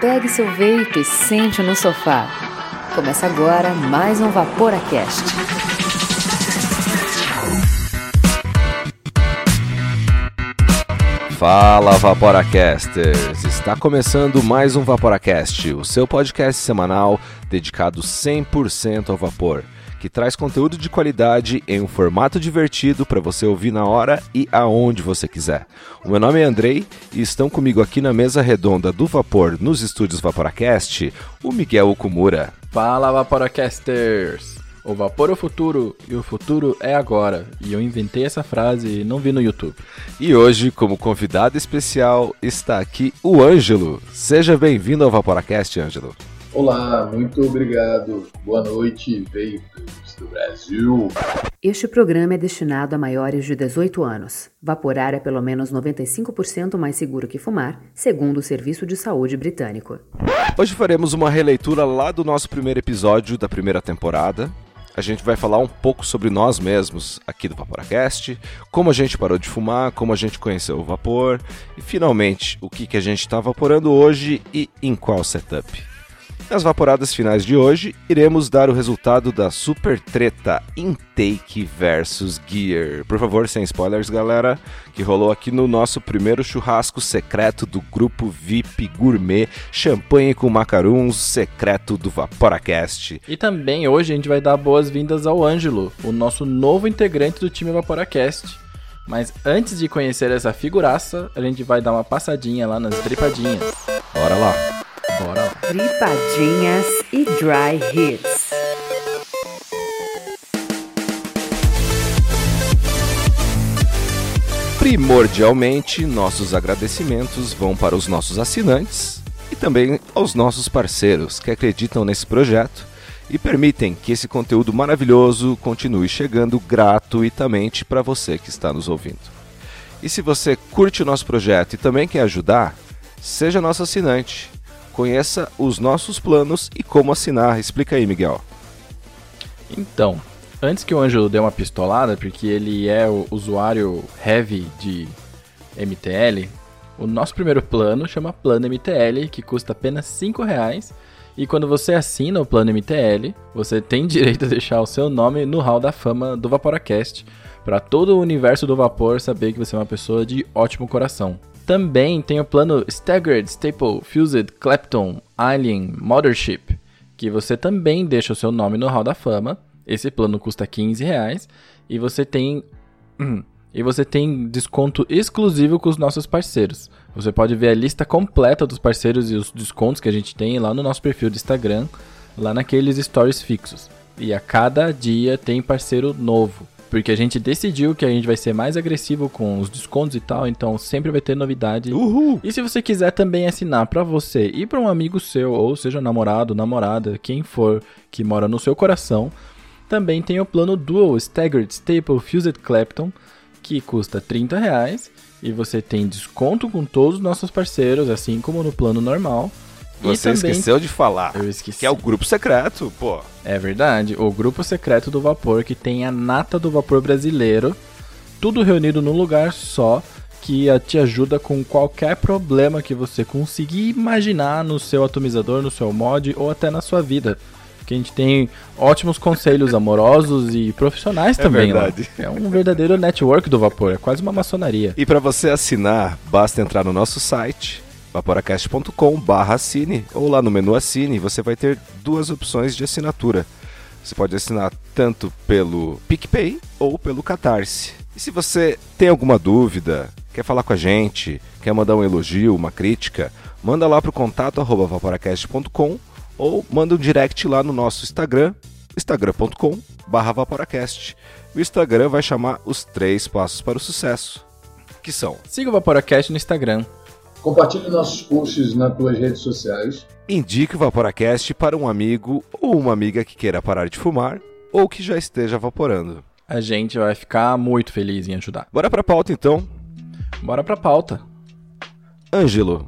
Pegue seu veículo e sente no sofá. Começa agora mais um Vaporacast. Fala Vaporacasters! Está começando mais um Vaporacast, o seu podcast semanal dedicado 100% ao vapor que traz conteúdo de qualidade em um formato divertido para você ouvir na hora e aonde você quiser. O meu nome é Andrei e estão comigo aqui na mesa redonda do Vapor nos estúdios Vaporacast, o Miguel Okumura. Fala Vaporacasters! O vapor é o futuro e o futuro é agora. E eu inventei essa frase e não vi no YouTube. E hoje, como convidado especial, está aqui o Ângelo. Seja bem-vindo ao Vaporacast, Ângelo. Olá, muito obrigado. Boa noite, veículos do Brasil. Este programa é destinado a maiores de 18 anos. Vaporar é pelo menos 95% mais seguro que fumar, segundo o Serviço de Saúde Britânico. Hoje faremos uma releitura lá do nosso primeiro episódio da primeira temporada. A gente vai falar um pouco sobre nós mesmos aqui do Vaporacast, como a gente parou de fumar, como a gente conheceu o vapor e finalmente o que, que a gente está vaporando hoje e em qual setup. Nas vaporadas finais de hoje, iremos dar o resultado da super treta Intake versus Gear. Por favor, sem spoilers, galera, que rolou aqui no nosso primeiro churrasco secreto do grupo VIP Gourmet Champanhe com Macaruns secreto do Vaporacast. E também hoje a gente vai dar boas-vindas ao Ângelo, o nosso novo integrante do time Vaporacast. Mas antes de conhecer essa figuraça, a gente vai dar uma passadinha lá nas tripadinhas. Bora lá! Tripadinhas e Dry Hits. Primordialmente, nossos agradecimentos vão para os nossos assinantes e também aos nossos parceiros que acreditam nesse projeto e permitem que esse conteúdo maravilhoso continue chegando gratuitamente para você que está nos ouvindo. E se você curte o nosso projeto e também quer ajudar, seja nosso assinante Conheça os nossos planos e como assinar. Explica aí, Miguel. Então, antes que o Ângelo dê uma pistolada, porque ele é o usuário heavy de MTL, o nosso primeiro plano chama Plano MTL, que custa apenas 5 reais. E quando você assina o plano MTL, você tem direito a deixar o seu nome no hall da fama do Vaporacast, para todo o universo do vapor saber que você é uma pessoa de ótimo coração. Também tem o plano Staggered, Staple, Fused, Clapton, Alien, Mothership, que você também deixa o seu nome no Hall da Fama. Esse plano custa 15 reais e você tem e você tem desconto exclusivo com os nossos parceiros. Você pode ver a lista completa dos parceiros e os descontos que a gente tem lá no nosso perfil do Instagram, lá naqueles stories fixos. E a cada dia tem parceiro novo. Porque a gente decidiu que a gente vai ser mais agressivo com os descontos e tal, então sempre vai ter novidade. Uhul. E se você quiser também assinar para você e para um amigo seu, ou seja, namorado, namorada, quem for que mora no seu coração, também tem o plano Dual Staggered Staple Fused Clapton, que custa 30 reais e você tem desconto com todos os nossos parceiros, assim como no plano normal. Você também... esqueceu de falar. Eu esqueci. Que é o grupo secreto, pô. É verdade. O grupo secreto do vapor que tem a nata do vapor brasileiro, tudo reunido num lugar só, que te ajuda com qualquer problema que você conseguir imaginar no seu atomizador, no seu mod ou até na sua vida. Que a gente tem ótimos conselhos amorosos e profissionais é também. Verdade. Lá. É um verdadeiro network do vapor, é quase uma maçonaria. E para você assinar, basta entrar no nosso site vaporacast.com barra assine ou lá no menu assine você vai ter duas opções de assinatura. Você pode assinar tanto pelo PicPay ou pelo Catarse. E se você tem alguma dúvida, quer falar com a gente, quer mandar um elogio, uma crítica, manda lá para o contato arroba vaporacast.com ou manda um direct lá no nosso Instagram, instagram.com barra vaporacast. O Instagram vai chamar os três passos para o sucesso, que são... Siga o Vaporacast no Instagram, Compartilhe nossos posts nas tuas redes sociais. Indique o Vaporacast para um amigo ou uma amiga que queira parar de fumar ou que já esteja vaporando. A gente vai ficar muito feliz em ajudar. Bora pra pauta então. Bora pra pauta. Ângelo,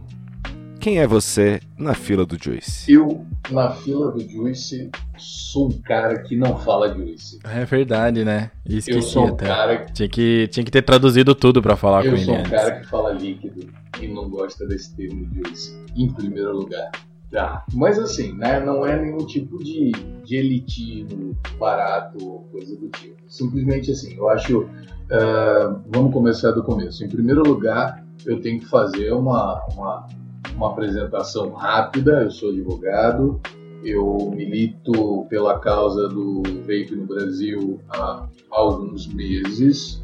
quem é você na fila do Juice? Eu, na fila do Juice, sou um cara que não fala Juice. É verdade, né? Esqueci eu sou um até. cara Tinha, que, tinha que ter traduzido tudo pra falar eu com ele sou um antes. cara que fala líquido e não gosta desse termo Juice, em primeiro lugar. Tá. Mas assim, né, não é nenhum tipo de, de elitismo barato ou coisa do tipo. Simplesmente assim, eu acho. ah, vamos começar do começo. Em primeiro lugar, eu tenho que fazer uma, uma, uma apresentação rápida. Eu sou advogado, eu milito pela causa do vape no Brasil há alguns meses.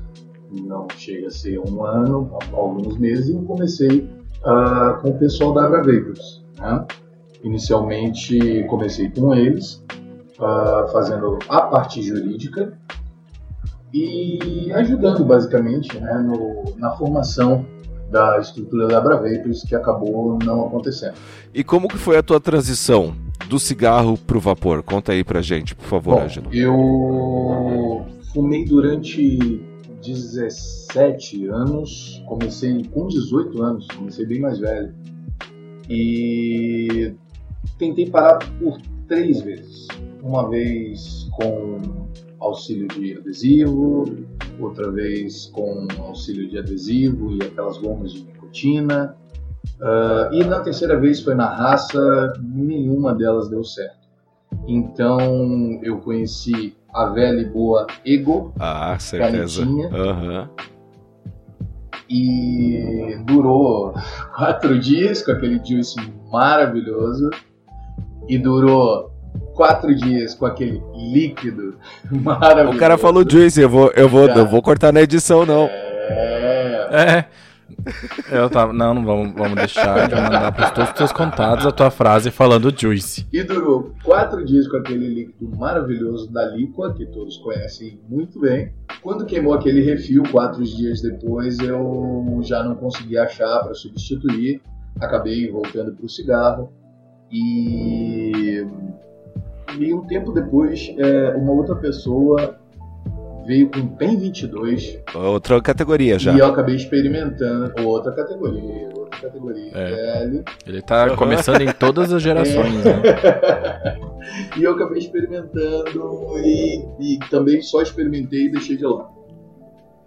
Não chega a ser um ano, há alguns meses, e eu comecei ah, com o pessoal da Abra Vapers. Né? Inicialmente comecei com eles, ah, fazendo a parte jurídica e ajudando basicamente né, no- na formação da estrutura da Abra Vapers, que acabou não acontecendo. E como que foi a tua transição do cigarro pro vapor? Conta aí pra gente, por favor, Ângelo. eu fumei durante 17 anos, comecei com 18 anos, comecei bem mais velho. E tentei parar por três vezes. Uma vez com auxílio de adesivo, outra vez com auxílio de adesivo e aquelas gomas de nicotina. Ah, e na terceira vez foi na raça, nenhuma delas deu certo. Então eu conheci a velha e boa Ego Ah, certeza. Canetinha. Aham. e durou quatro dias com aquele juice maravilhoso e durou quatro dias com aquele líquido maravilhoso. O cara falou Juice, eu vou, eu vou, Cara. não vou cortar na edição, não. É, É. Eu tava. Não, não vamos, vamos deixar de mandar pros todos os teus contatos a tua frase falando Juice. e durou quatro dias com aquele líquido maravilhoso da Liqua, que todos conhecem muito bem. Quando queimou aquele refil, quatro dias depois, eu já não consegui achar para substituir. Acabei voltando para o cigarro. E, e um tempo depois, é, uma outra pessoa veio com PEN 22 Outra categoria já. e eu acabei experimentando outra categoria, outra categoria. É. L. Ele tá começando em todas as gerações, né? e eu acabei experimentando e, e também só experimentei e deixei de lado.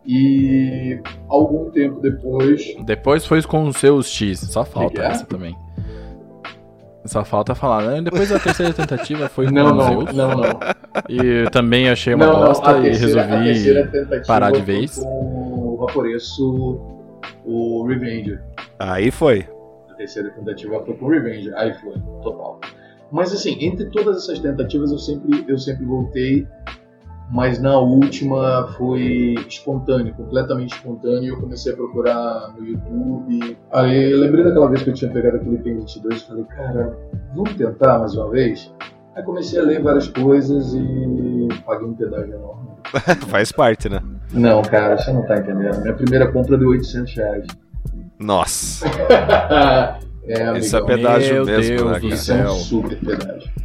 E algum tempo depois, Depois foi com os seus X. Só falta é? essa também. Só falta falar, né? Depois da terceira tentativa foi com não, não, Zeus. não, não. E também achei uma não, não, bosta e terceira, a terceira resolvi. tentativa parar de foi vez. Com o Vaporeço, o Revenger. Aí foi. A terceira tentativa foi com o Revenge, aí foi, total. Mas assim, entre todas essas tentativas eu sempre, eu sempre voltei, mas na última foi espontâneo, completamente espontâneo. Eu comecei a procurar no YouTube. Aí eu lembrei daquela vez que eu tinha pegado aquele P22 e falei, cara, vamos tentar mais uma vez? Aí comecei a ler várias coisas e paguei um pedágio enorme. Faz parte, né? Não, cara, você não tá entendendo. Minha primeira compra deu 800 reais. Nossa. é, Isso é amigão. pedágio Meu mesmo, Deus né, do cara? Isso é um super pedágio.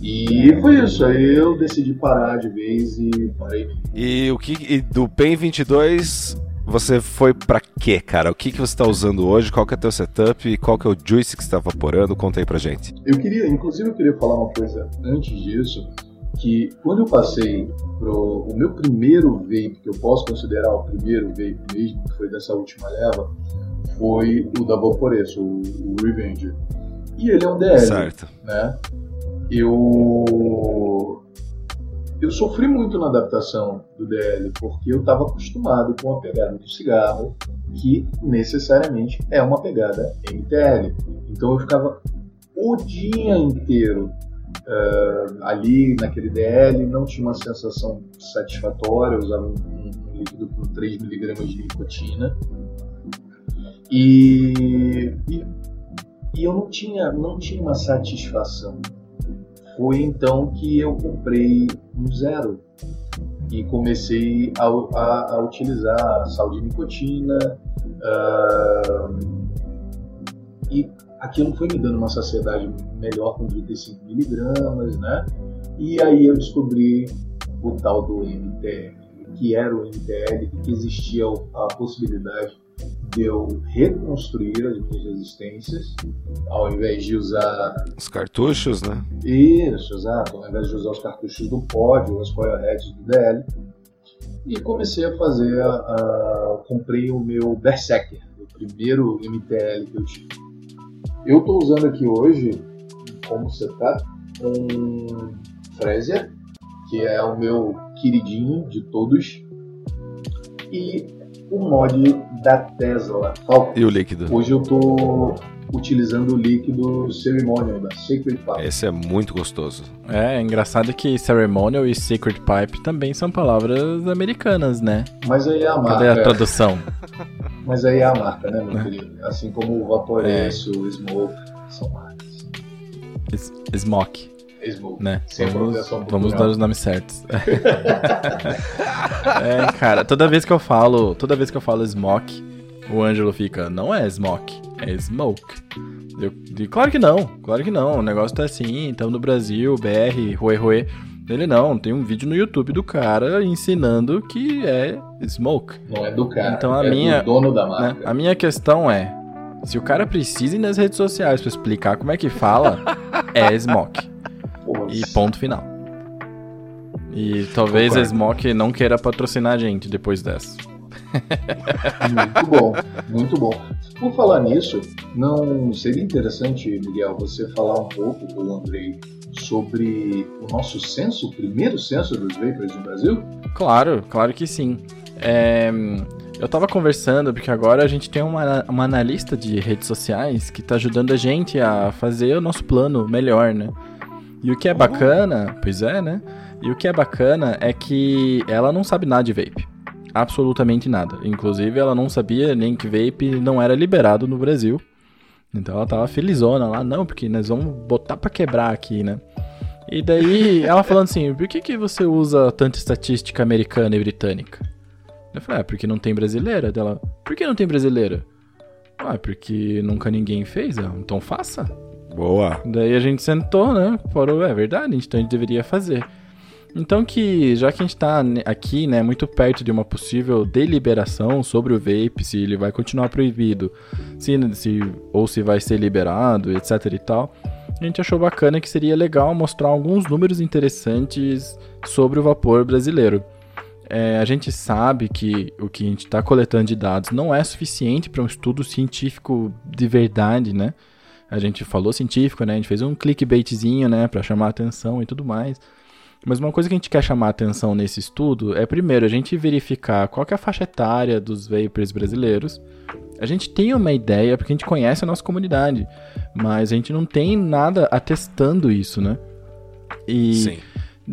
E foi isso, aí eu decidi parar de vez e parei. E o que e do PEN 22 você foi pra quê, cara? O que, que você tá usando hoje? Qual que é teu setup? E qual que é o juice que você tá vaporando? Conta aí pra gente. Eu queria, inclusive eu queria falar uma coisa antes disso, que quando eu passei pro o meu primeiro vape, que eu posso considerar o primeiro vape mesmo, que foi dessa última leva, foi o da Vaporeço, o, o Revenger. E ele é um DL. Certo. né? Eu eu sofri muito na adaptação do DL porque eu estava acostumado com a pegada do cigarro, que necessariamente é uma pegada MTL. Então eu ficava o dia inteiro eh, ali naquele DL, não tinha uma sensação satisfatória, eu usava um, um líquido com 3mg de nicotina. E, e e eu não tinha, não tinha uma satisfação. Foi então que eu comprei um zero e comecei a, a, a utilizar sal de nicotina ah, e aquilo foi me dando uma saciedade melhor com 35 miligramas, né? E aí eu descobri o tal do MTL, que era o MTL, que existia a possibilidade de eu reconstruir as minhas resistências, ao invés de usar. Os cartuchos, né? Isso, exato. Ao invés de usar os cartuchos do pod ou as coilheads do DL. E comecei a fazer. A, a, comprei o meu Berserker, o primeiro MTL que eu tive. Eu estou usando aqui hoje, como setup, um Fresia, que é o meu queridinho de todos, e o mod da Tesla Falcon. E o líquido? Hoje eu estou utilizando o líquido Ceremonial da Sacred Pipe. Esse é muito gostoso. É, é engraçado que Ceremonial e Sacred Pipe também são palavras americanas, né? Mas aí é a marca. Cadê a tradução? Mas aí é a marca, né, meu querido? Assim como o Vaporesso, o Smoke, são marcas. Smoke. Smoke. Né? Vamos, vamos dar os nomes certos. é, cara, toda vez que eu falo, toda vez que eu falo smoke, o Ângelo fica, não é smoke, é smoke. Eu digo, claro que não, claro que não. O negócio tá assim, então no Brasil, BR, Rue Rue. Ele não, tem um vídeo no YouTube do cara ensinando que é smoke. Não é do cara, Então a é minha- do dono da né? marca. A minha questão é, se o cara precisa ir nas redes sociais pra explicar como é que fala, é smoke. E ponto final. E talvez a Concordo. Smoke não queira patrocinar a gente depois dessa. Muito bom, muito bom. Por falar nisso, não seria interessante, Miguel, você falar um pouco com o Andrei sobre o nosso censo, o primeiro censo dos vapers no Brasil? Claro, claro que sim. É, eu tava conversando porque agora a gente tem uma, uma analista de redes sociais que tá ajudando a gente a fazer o nosso plano melhor, né? E o que é bacana, pois é, né? E o que é bacana é que ela não sabe nada de vape. Absolutamente nada. Inclusive, ela não sabia nem que vape não era liberado no Brasil. Então ela tava felizona lá, não, porque nós vamos botar pra quebrar aqui, né? E daí ela falando assim, por que, que você usa tanta estatística americana e britânica? Eu falei, ah, porque não tem brasileira. Dela, por que não tem brasileira? Ah, porque nunca ninguém fez. Então faça. Boa. Daí a gente sentou, né? Falou, é verdade, então a gente deveria fazer. Então que, já que a gente tá ne- aqui, né, muito perto de uma possível deliberação sobre o vape, se ele vai continuar proibido, se, se, ou se vai ser liberado, etc e tal, a gente achou bacana que seria legal mostrar alguns números interessantes sobre o vapor brasileiro. É, a gente sabe que o que a gente está coletando de dados não é suficiente para um estudo científico de verdade, né? A gente falou científico, né? A gente fez um clickbaitzinho, né, para chamar atenção e tudo mais. Mas uma coisa que a gente quer chamar atenção nesse estudo é, primeiro, a gente verificar qual que é a faixa etária dos vapers brasileiros. A gente tem uma ideia, porque a gente conhece a nossa comunidade, mas a gente não tem nada atestando isso, né? E Sim.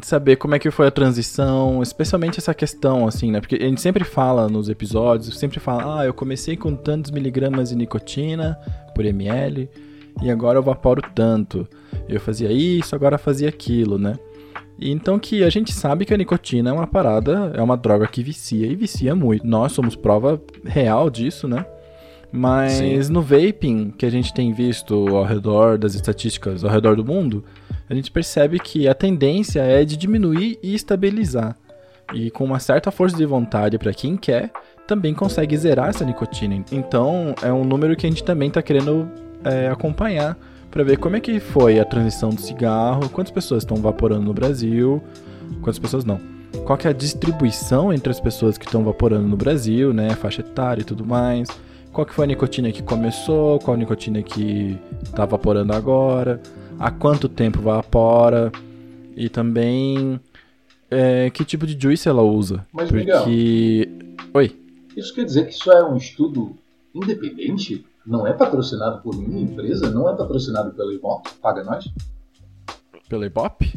saber como é que foi a transição, especialmente essa questão, assim, né? Porque a gente sempre fala nos episódios, sempre fala, ah, eu comecei com tantos miligramas de nicotina por ml, e agora eu vaporo tanto. Eu fazia isso, agora fazia aquilo, né? E então que a gente sabe que a nicotina é uma parada, é uma droga que vicia e vicia muito. Nós somos prova real disso, né? Mas Sim. no vaping que a gente tem visto ao redor das estatísticas ao redor do mundo, a gente percebe que a tendência é de diminuir e estabilizar. E com uma certa força de vontade para quem quer, também consegue zerar essa nicotina. Então é um número que a gente também está querendo é, acompanhar para ver como é que foi a transição do cigarro, quantas pessoas estão vaporando no Brasil, quantas pessoas não. Qual que é a distribuição entre as pessoas que estão vaporando no Brasil, né, faixa etária e tudo mais. Qual que foi a nicotina que começou, qual a nicotina que está vaporando agora, há quanto tempo vapora e também é, que tipo de juice ela usa. Mas, porque. Oi. Isso quer dizer que isso é um estudo independente? Não é patrocinado por nenhuma empresa? Não é patrocinado pela Imoc? Paga nós? Pelo Ibope?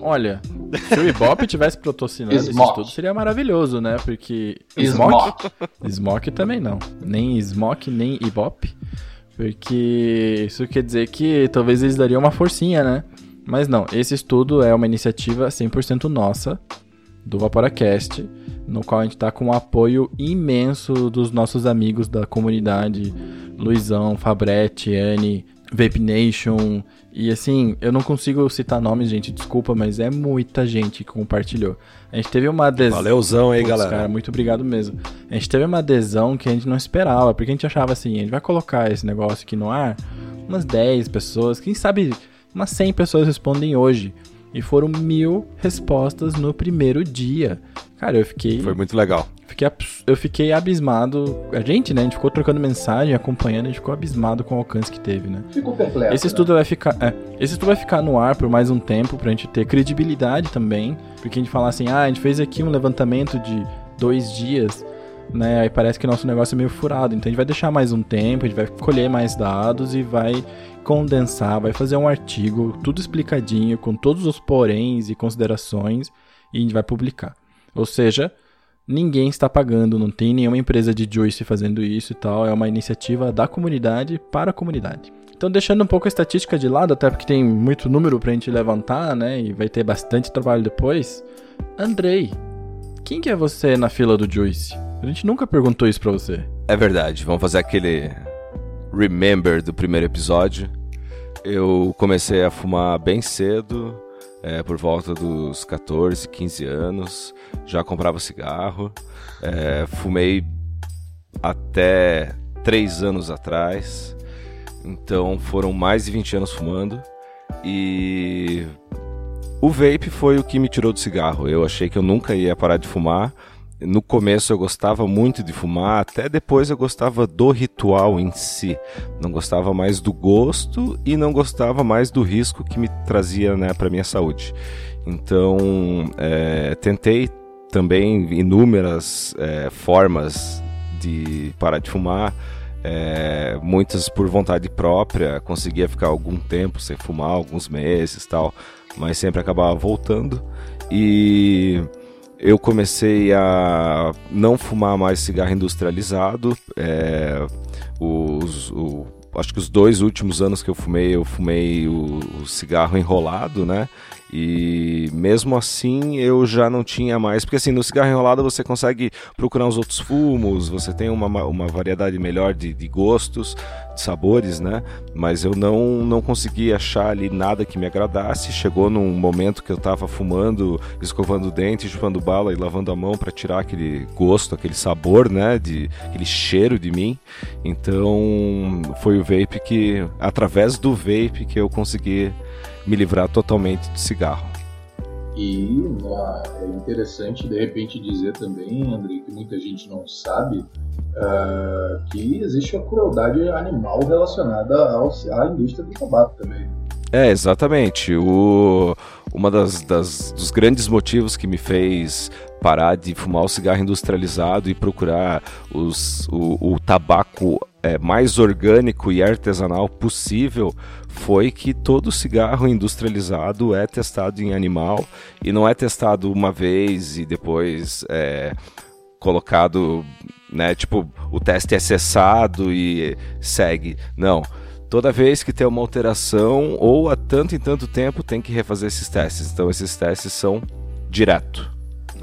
Olha, se o Ibope tivesse patrocinando esse estudo, seria maravilhoso, né? Porque. Smoke. Smoke também não. Nem Smoke, nem Ibope. Porque isso quer dizer que talvez eles dariam uma forcinha, né? Mas não, esse estudo é uma iniciativa 100% nossa, do Vaporacast, no qual a gente tá com um apoio imenso dos nossos amigos da comunidade, Luizão, Fabretti, Anne, Vape Nation. E assim, eu não consigo citar nomes, gente, desculpa, mas é muita gente que compartilhou. A gente teve uma adesão. Valeuzão aí, Putz, galera. Cara, muito obrigado mesmo. A gente teve uma adesão que a gente não esperava, porque a gente achava assim, a gente vai colocar esse negócio aqui no ar, umas 10 pessoas, quem sabe umas 100 pessoas respondem hoje. E foram mil respostas no primeiro dia. Cara, eu fiquei. Foi muito legal. Fiquei, eu fiquei abismado. A gente, né? A gente ficou trocando mensagem, acompanhando, a gente ficou abismado com o alcance que teve, né? Ficou perplexo. Esse estudo né? vai ficar. É, esse estudo vai ficar no ar por mais um tempo pra gente ter credibilidade também. Porque a gente falar assim, ah, a gente fez aqui um levantamento de dois dias, né? Aí parece que nosso negócio é meio furado. Então a gente vai deixar mais um tempo, a gente vai colher mais dados e vai condensar, vai fazer um artigo, tudo explicadinho, com todos os poréns e considerações, e a gente vai publicar. Ou seja, ninguém está pagando, não tem nenhuma empresa de juice fazendo isso e tal, é uma iniciativa da comunidade para a comunidade. Então, deixando um pouco a estatística de lado, até porque tem muito número pra gente levantar, né, e vai ter bastante trabalho depois. Andrei, quem que é você na fila do juice? A gente nunca perguntou isso pra você. É verdade, vamos fazer aquele remember do primeiro episódio. Eu comecei a fumar bem cedo, é, por volta dos 14, 15 anos. Já comprava cigarro. É, fumei até 3 anos atrás. Então foram mais de 20 anos fumando. E o vape foi o que me tirou do cigarro. Eu achei que eu nunca ia parar de fumar. No começo eu gostava muito de fumar, até depois eu gostava do ritual em si. Não gostava mais do gosto e não gostava mais do risco que me trazia né, para minha saúde. Então é, tentei também inúmeras é, formas de parar de fumar. É, muitas por vontade própria, conseguia ficar algum tempo sem fumar, alguns meses tal, mas sempre acabava voltando. E eu comecei a não fumar mais cigarro industrializado. É, os, o, acho que os dois últimos anos que eu fumei, eu fumei o, o, cigarro enrolado, né? E mesmo assim eu já não tinha mais, porque assim, no cigarro enrolado você consegue procurar os outros fumos, você tem uma, uma variedade melhor de, de gostos, sabores, né? Mas eu não, não consegui achar ali nada que me agradasse. Chegou num momento que eu tava fumando, escovando o dente, chupando bala e lavando a mão para tirar aquele gosto, aquele sabor, né? De, aquele cheiro de mim. Então foi o vape que, através do vape, que eu consegui me livrar totalmente do cigarro. E é interessante de repente dizer também, André, que muita gente não sabe, uh, que existe a crueldade animal relacionada ao, à indústria do tabaco também. É, exatamente. O, uma das, das, dos grandes motivos que me fez parar de fumar o cigarro industrializado e procurar os, o, o tabaco é, mais orgânico e artesanal possível foi que todo cigarro industrializado é testado em animal e não é testado uma vez e depois é, colocado, né? Tipo, o teste é cessado e segue. Não. Toda vez que tem uma alteração, ou a tanto em tanto tempo, tem que refazer esses testes. Então, esses testes são direto.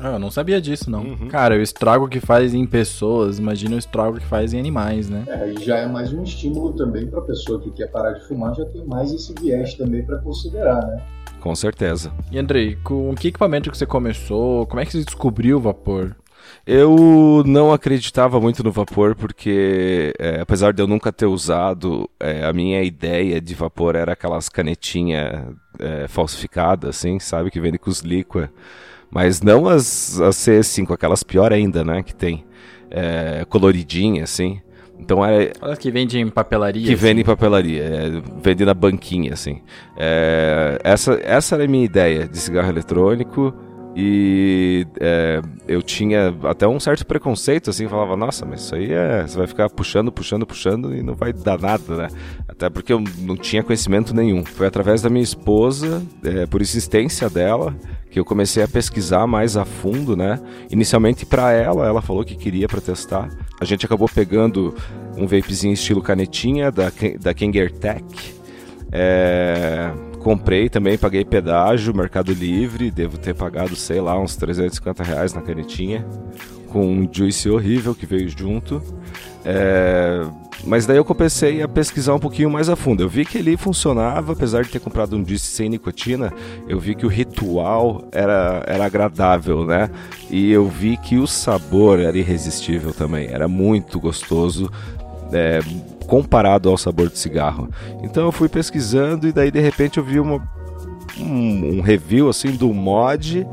Ah, eu não sabia disso, não. Uhum. Cara, o estrago que faz em pessoas, imagina o estrago que faz em animais, né? É, e já é mais um estímulo também pra pessoa que quer parar de fumar, já tem mais esse viés também para considerar, né? Com certeza. E Andrei, com que equipamento que você começou? Como é que você descobriu o vapor? Eu não acreditava muito no vapor porque, é, apesar de eu nunca ter usado, é, a minha ideia de vapor era aquelas canetinhas é, falsificadas, assim, sabe, que vende com os líquida. Mas não as, as C5, aquelas pior ainda, né? Que tem é, coloridinha, assim. Então é. Que vendem em papelaria. Que assim. vende em papelaria, é, vende na banquinha, assim. É, essa, essa era a minha ideia de cigarro eletrônico. E é, eu tinha até um certo preconceito, assim, falava, nossa, mas isso aí é. Você vai ficar puxando, puxando, puxando e não vai dar nada, né? Até porque eu não tinha conhecimento nenhum. Foi através da minha esposa, é, por insistência dela, que eu comecei a pesquisar mais a fundo, né? Inicialmente para ela, ela falou que queria para testar. A gente acabou pegando um vapezinho estilo canetinha da, da Kengertech. É, comprei também, paguei pedágio, Mercado Livre, devo ter pagado, sei lá, uns 350 reais na canetinha. com um juice horrível que veio junto. É, mas daí eu comecei a pesquisar um pouquinho mais a fundo. Eu vi que ele funcionava, apesar de ter comprado um juice sem nicotina, eu vi que o ritual era, era agradável, né? E eu vi que o sabor era irresistível também, era muito gostoso. É, comparado ao sabor de cigarro. Então eu fui pesquisando e daí de repente eu vi uma, um, um review assim do mod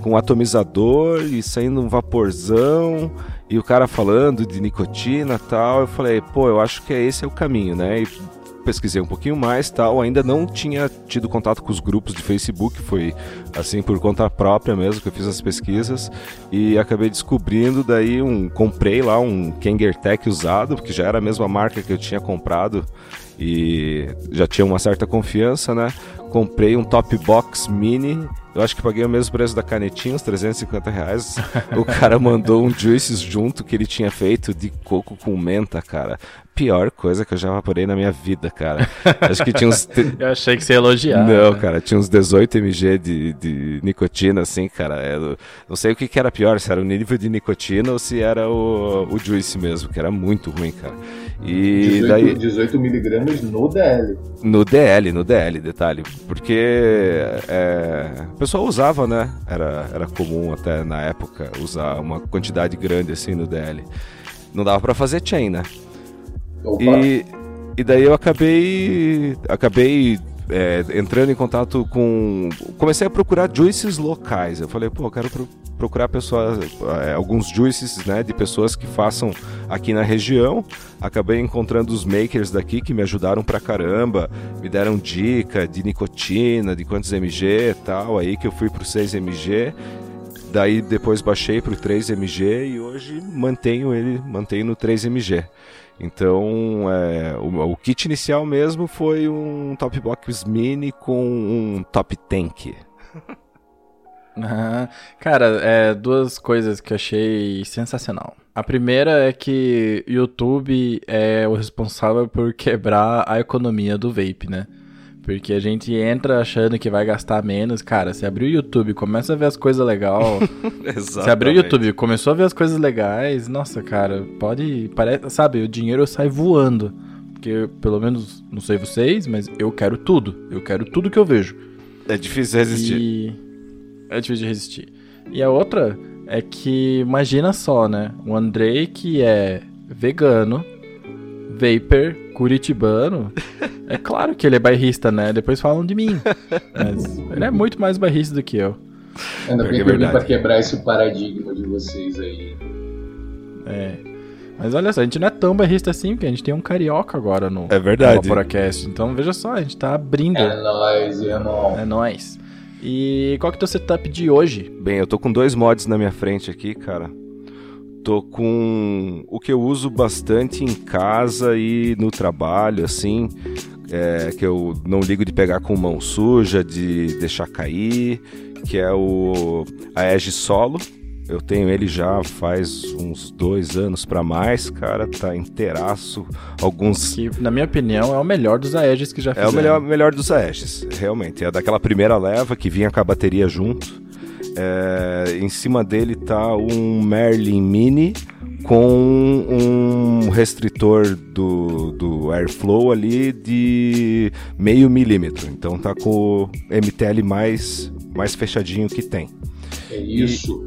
com atomizador e saindo um vaporzão e o cara falando de nicotina tal. Eu falei, pô, eu acho que é esse é o caminho, né? E pesquisei um pouquinho mais tal. Ainda não tinha tido contato com os grupos de Facebook, foi assim por conta própria mesmo que eu fiz as pesquisas e acabei descobrindo daí um comprei lá um Kangertech usado, porque já era a mesma marca que eu tinha comprado e já tinha uma certa confiança, né? Comprei um Top Box Mini eu acho que paguei o mesmo preço da canetinha, uns 350 reais. o cara mandou um juices junto que ele tinha feito de coco com menta, cara. Pior coisa que eu já vaporei na minha vida, cara. Acho que tinha uns. eu achei que você ia elogiar. Não, né? cara, tinha uns 18 mg de, de nicotina, assim, cara. Eu não sei o que, que era pior, se era o nível de nicotina ou se era o, o juice mesmo, que era muito ruim, cara. E 18, daí 18 miligramas no DL. No DL, no DL, detalhe. Porque é, o pessoal usava, né? Era, era comum até na época usar uma quantidade grande assim no DL. Não dava para fazer chain, né? E, e daí eu acabei. Acabei é, entrando em contato com. Comecei a procurar juices locais. Eu falei, pô, eu quero pro procurar pessoas, é, alguns juices né, de pessoas que façam aqui na região. Acabei encontrando os makers daqui que me ajudaram pra caramba, me deram dica de nicotina, de quantos mg e tal, aí que eu fui pro 6 mg. Daí depois baixei pro 3 mg e hoje mantenho ele, mantenho no 3 mg. Então, é, o, o, kit inicial mesmo foi um Top Box Mini com um Top Tank. cara, é duas coisas que eu achei sensacional. A primeira é que YouTube é o responsável por quebrar a economia do vape, né? Porque a gente entra achando que vai gastar menos. Cara, você abriu o YouTube, começa a ver as coisas legais. você abriu o YouTube, começou a ver as coisas legais. Nossa, cara, pode. Parece, sabe, o dinheiro sai voando. Porque, pelo menos, não sei vocês, mas eu quero tudo. Eu quero tudo que eu vejo. É difícil resistir. E é difícil de resistir. E a outra é que, imagina só, né? O Andrei que é vegano, vapor, curitibano. é claro que ele é bairrista, né? Depois falam de mim. Mas ele é muito mais bairrista do que eu. Ainda bem que eu vim pra quebrar esse paradigma de vocês aí. É. Mas olha só, a gente não é tão bairrista assim, porque a gente tem um carioca agora no, é verdade. no Então veja só, a gente tá abrindo. É nóis, irmão. É nóis. E qual que é o teu setup de hoje? Bem, eu tô com dois mods na minha frente aqui, cara. Tô com o que eu uso bastante em casa e no trabalho, assim, é, que eu não ligo de pegar com mão suja, de deixar cair, que é o a Edge Solo, eu tenho ele já faz uns dois anos para mais, cara. Tá inteiraço. Alguns. Que, na minha opinião, é o melhor dos Aeges que já fizeram. É o melhor, melhor dos Aeges, realmente. É daquela primeira leva que vinha com a bateria junto. É, em cima dele tá um Merlin Mini com um restritor do, do Airflow ali de meio milímetro. Então tá com o MTL mais, mais fechadinho que tem. É isso.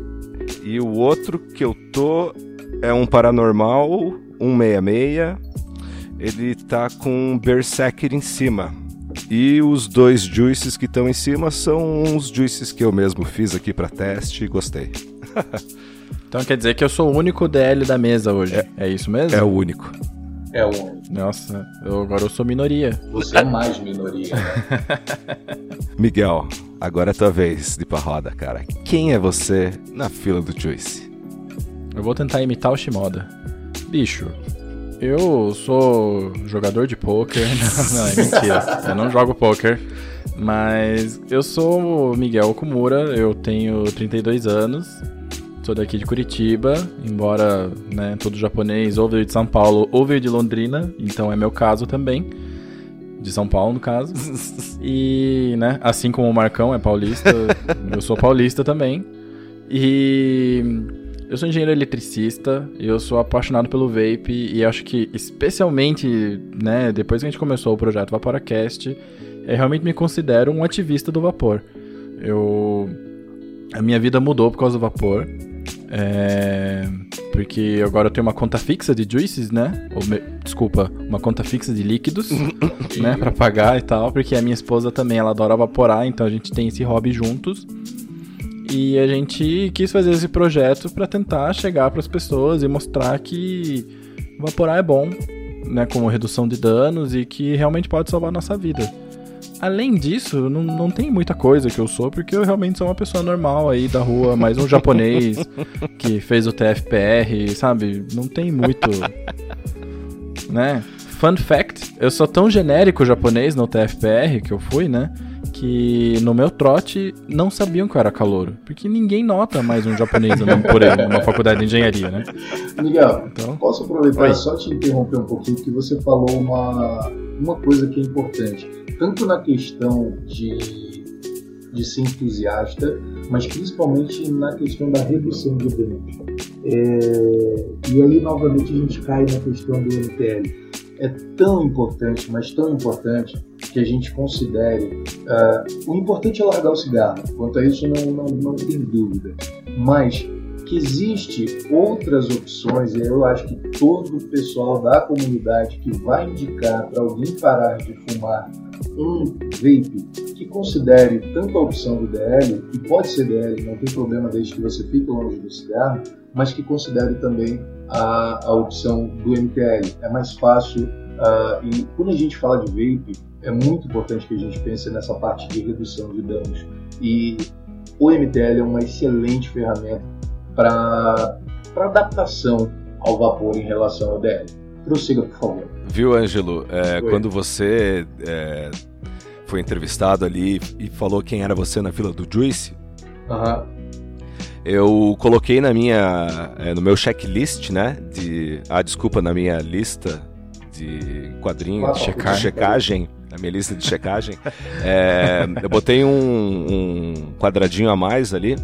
E, e o outro que eu tô é um Paranormal 166. Ele tá com um Berserker em cima. E os dois juices que estão em cima são uns juices que eu mesmo fiz aqui para teste e gostei. então quer dizer que eu sou o único DL da mesa hoje. É, é isso mesmo? É o único. É o único. Nossa, eu, agora eu sou minoria. Você é mais minoria. Miguel, agora é tua vez de ir pra roda, cara. Quem é você na fila do Juice? Eu vou tentar imitar o Shimoda. Bicho, eu sou jogador de poker. Não, não, é mentira. eu não jogo poker. Mas eu sou Miguel Okumura, eu tenho 32 anos. Sou daqui de Curitiba, embora né, todo japonês ou veio de São Paulo ou veio de Londrina, então é meu caso também. De São Paulo, no caso. E, né, assim como o Marcão é paulista, eu sou paulista também. E Eu sou engenheiro eletricista e eu sou apaixonado pelo vape e acho que especialmente, né, depois que a gente começou o projeto Vaporacast, eu realmente me considero um ativista do vapor. Eu a minha vida mudou por causa do vapor. É, porque agora eu tenho uma conta fixa de juices, né? Ou, me, desculpa, uma conta fixa de líquidos, né? Pra pagar e tal. Porque a minha esposa também, ela adora vaporar, então a gente tem esse hobby juntos. E a gente quis fazer esse projeto para tentar chegar para as pessoas e mostrar que vaporar é bom, né? Como redução de danos e que realmente pode salvar a nossa vida. Além disso, não, não tem muita coisa que eu sou, porque eu realmente sou uma pessoa normal aí da rua, mais um japonês que fez o TFPR, sabe? Não tem muito. né? Fun fact: eu sou tão genérico japonês no TFPR que eu fui, né? Que no meu trote não sabiam que eu era calouro. Porque ninguém nota mais um japonês andando por aí numa faculdade de engenharia, né? Miguel, então, posso aproveitar Oi. só te interromper um pouquinho que você falou uma, uma coisa que é importante tanto na questão de, de ser entusiasta, mas principalmente na questão da redução de danos. É, e aí, novamente, a gente cai na questão do MTL. É tão importante, mas tão importante, que a gente considere. Uh, o importante é largar o cigarro, quanto a isso não, não, não tem dúvida. Mas que existe outras opções, e eu acho que todo o pessoal da comunidade que vai indicar para alguém parar de fumar um vape que considere tanto a opção do DL, e pode ser DL, não tem problema desde que você fique longe do cigarro, mas que considere também a, a opção do MTL. É mais fácil, uh, e quando a gente fala de vape, é muito importante que a gente pense nessa parte de redução de danos. E o MTL é uma excelente ferramenta para adaptação ao vapor em relação ao DL. Prossiga, por favor. Viu, Ângelo? É, quando você é, foi entrevistado ali e falou quem era você na fila do Juice, uhum. Eu coloquei na minha, é, no meu checklist, né? De, ah, desculpa, na minha lista de quadrinhos, de, checa, de checagem, na minha lista de checagem, é, eu botei um, um quadradinho a mais ali,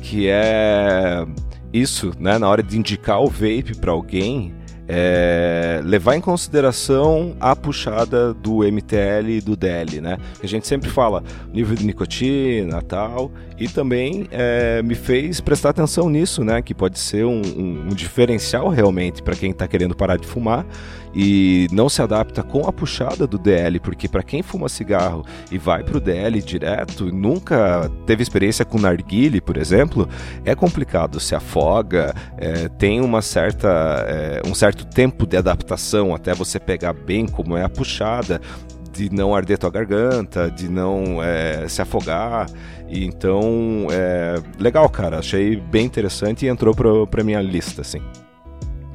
que é isso, né? Na hora de indicar o vape para alguém, é, levar em consideração a puxada do MTL e do DL, né? A gente sempre fala nível de nicotina tal, e também é, me fez prestar atenção nisso, né? Que pode ser um, um, um diferencial realmente para quem está querendo parar de fumar e não se adapta com a puxada do DL, porque para quem fuma cigarro e vai para o DL direto, nunca teve experiência com narguile, por exemplo, é complicado, se afoga, é, tem uma certa, é, um certo tempo de adaptação até você pegar bem como é a puxada, de não arder tua garganta, de não é, se afogar. E então, é, legal, cara. Achei bem interessante e entrou pra, pra minha lista, assim.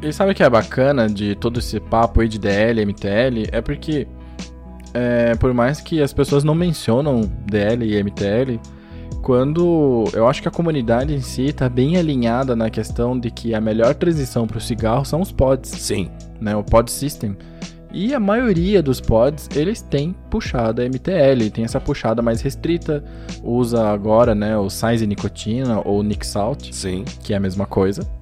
E sabe o que é bacana de todo esse papo aí de DL, MTL? É porque, é, por mais que as pessoas não mencionam DL e MTL, quando eu acho que a comunidade em si está bem alinhada na questão de que a melhor transição para o cigarro são os pods. Sim. Né, o pod system. E a maioria dos pods, eles têm puxada MTL, tem essa puxada mais restrita, usa agora, né, o size nicotina ou Nick Salt, Sim. que é a mesma coisa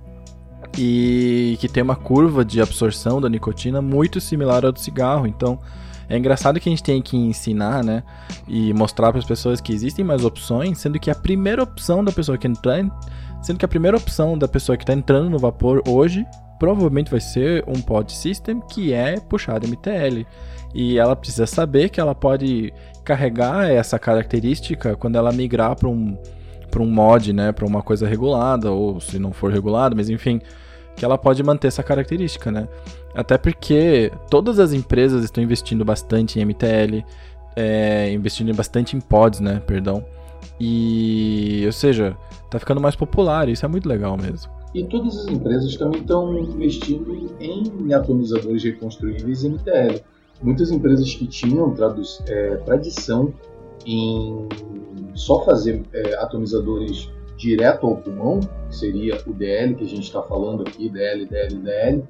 e que tem uma curva de absorção da nicotina muito similar ao do cigarro. Então, é engraçado que a gente tem que ensinar, né, e mostrar para as pessoas que existem mais opções, sendo que a primeira opção da pessoa que entrar, sendo que a primeira opção da pessoa que está entrando no vapor hoje provavelmente vai ser um pod system que é puxado MTL. E ela precisa saber que ela pode carregar essa característica quando ela migrar para um para um mod, né, para uma coisa regulada ou se não for regulada, mas enfim, que ela pode manter essa característica, né? Até porque todas as empresas estão investindo bastante em MTL, é, investindo bastante em pods, né? Perdão. E, ou seja, tá ficando mais popular, isso é muito legal mesmo. E todas as empresas também estão investindo em atomizadores reconstruíveis MTL. Muitas empresas que tinham é, tradição em só fazer é, atomizadores direto ao pulmão, que seria o DL que a gente está falando aqui, DL, DL, DL,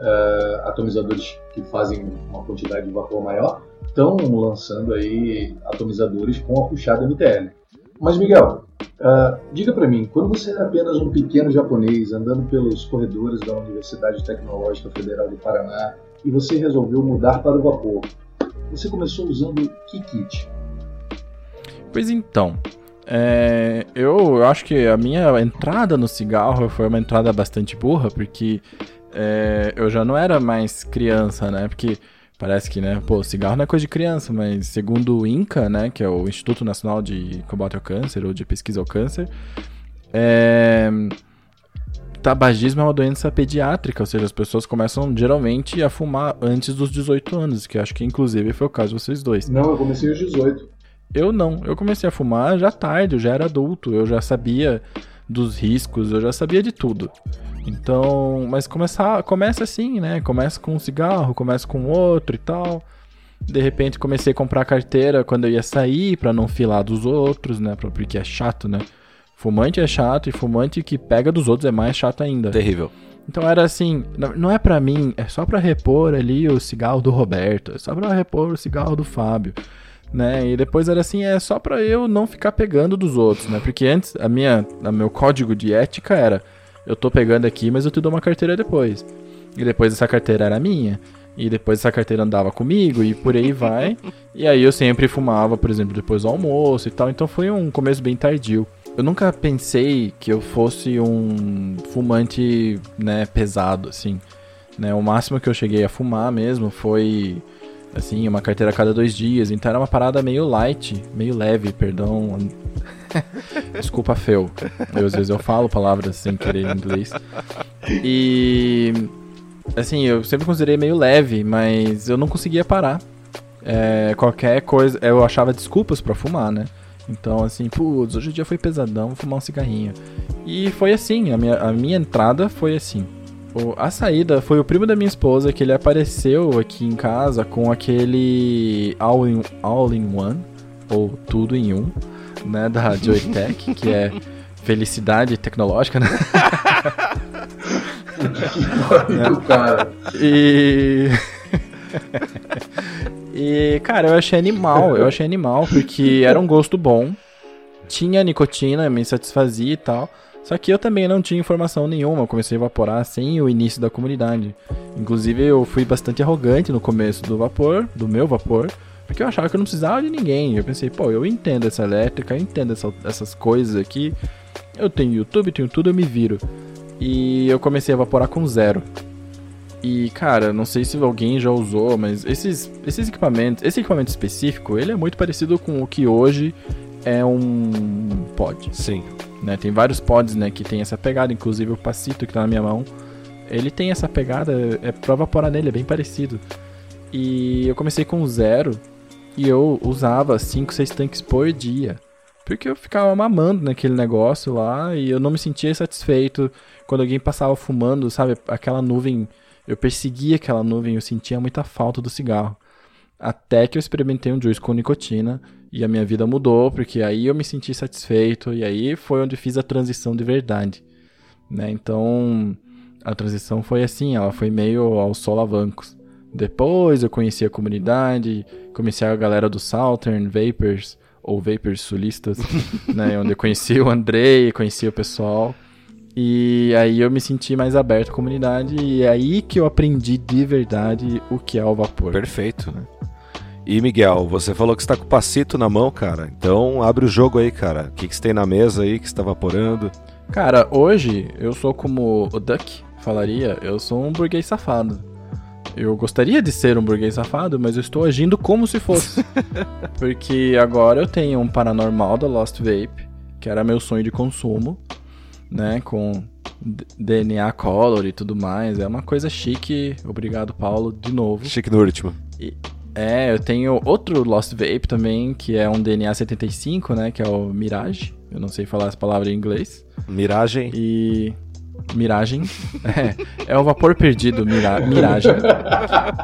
uh, atomizadores que fazem uma quantidade de vapor maior, estão lançando aí atomizadores com a puxada MTL. Mas Miguel, Uh, diga para mim, quando você era apenas um pequeno japonês andando pelos corredores da Universidade Tecnológica Federal do Paraná e você resolveu mudar para o vapor, você começou usando que kit? Pois então, é, eu, eu, acho que a minha entrada no cigarro foi uma entrada bastante burra, porque é, eu já não era mais criança, né? Porque parece que, né, pô, cigarro não é coisa de criança, mas segundo o INCA, né, que é o Instituto Nacional de Combate ao Câncer ou de Pesquisa ao Câncer, é, tabagismo é uma doença pediátrica, ou seja, as pessoas começam geralmente a fumar antes dos 18 anos, que acho que inclusive foi o caso de vocês dois. Não, eu comecei aos 18. Eu não, eu comecei a fumar já tarde, eu já era adulto, eu já sabia dos riscos, eu já sabia de tudo. Então, mas começar, começa assim, né? Começa com um cigarro, começa com outro e tal. De repente comecei a comprar carteira quando eu ia sair para não filar dos outros, né? Porque é chato, né? Fumante é chato e fumante que pega dos outros é mais chato ainda. Terrível. Então era assim, não é para mim, é só para repor ali o cigarro do Roberto, é só para repor o cigarro do Fábio né? E depois era assim, é só para eu não ficar pegando dos outros, né? Porque antes a minha, a meu código de ética era, eu tô pegando aqui, mas eu te dou uma carteira depois. E depois essa carteira era minha. E depois essa carteira andava comigo e por aí vai. e aí eu sempre fumava, por exemplo, depois do almoço e tal. Então foi um começo bem tardio. Eu nunca pensei que eu fosse um fumante, né, pesado, assim. Né? O máximo que eu cheguei a fumar mesmo foi Assim, uma carteira a cada dois dias. Então era uma parada meio light, meio leve, perdão. Desculpa, Fel. Eu, às vezes eu falo palavras sem querer em inglês. E. Assim, eu sempre considerei meio leve, mas eu não conseguia parar. É, qualquer coisa. Eu achava desculpas para fumar, né? Então, assim, putz, hoje o dia foi pesadão, vou fumar um cigarrinho. E foi assim, a minha, a minha entrada foi assim. O, a saída foi o primo da minha esposa que ele apareceu aqui em casa com aquele All in, all in One, ou Tudo em Um, né, da Joytech, que é felicidade tecnológica, né? cara. E. e, cara, eu achei animal, eu achei animal, porque era um gosto bom, tinha nicotina, me satisfazia e tal. Só que eu também não tinha informação nenhuma, eu comecei a evaporar sem o início da comunidade. Inclusive eu fui bastante arrogante no começo do vapor, do meu vapor, porque eu achava que eu não precisava de ninguém. Eu pensei, pô, eu entendo essa elétrica, eu entendo essa, essas coisas aqui. Eu tenho YouTube, tenho tudo, eu me viro. E eu comecei a evaporar com zero. E, cara, não sei se alguém já usou, mas esses, esses equipamentos, esse equipamento específico, ele é muito parecido com o que hoje é um pod. Sim. Né? Tem vários pods né, que tem essa pegada, inclusive o Passito que tá na minha mão. Ele tem essa pegada, é pra vaporar nele, é bem parecido. E eu comecei com zero e eu usava 5, 6 tanques por dia. Porque eu ficava mamando naquele negócio lá e eu não me sentia satisfeito. Quando alguém passava fumando, sabe, aquela nuvem, eu perseguia aquela nuvem, eu sentia muita falta do cigarro. Até que eu experimentei um juice com nicotina e a minha vida mudou, porque aí eu me senti satisfeito e aí foi onde fiz a transição de verdade. Né? Então, a transição foi assim, ela foi meio aos solavancos. Depois eu conheci a comunidade, comecei a galera do Southern Vapors, ou Vapors Sulistas, né? Onde eu conheci o Andrei, conheci o pessoal. E aí eu me senti mais aberto à comunidade e é aí que eu aprendi de verdade o que é o vapor. Perfeito, né? E Miguel, você falou que está com o passito na mão, cara. Então abre o jogo aí, cara. O que, que você tem na mesa aí que está vaporando? Cara, hoje eu sou como o Duck falaria, eu sou um burguês safado. Eu gostaria de ser um burguês safado, mas eu estou agindo como se fosse. Porque agora eu tenho um paranormal da Lost Vape, que era meu sonho de consumo, né? Com DNA Color e tudo mais. É uma coisa chique. Obrigado, Paulo, de novo. Chique no último. E, é, eu tenho outro Lost Vape também, que é um DNA 75, né? Que é o Mirage. Eu não sei falar as palavras em inglês. Miragem. E. Miragem. é, é o vapor perdido, mira... Miragem.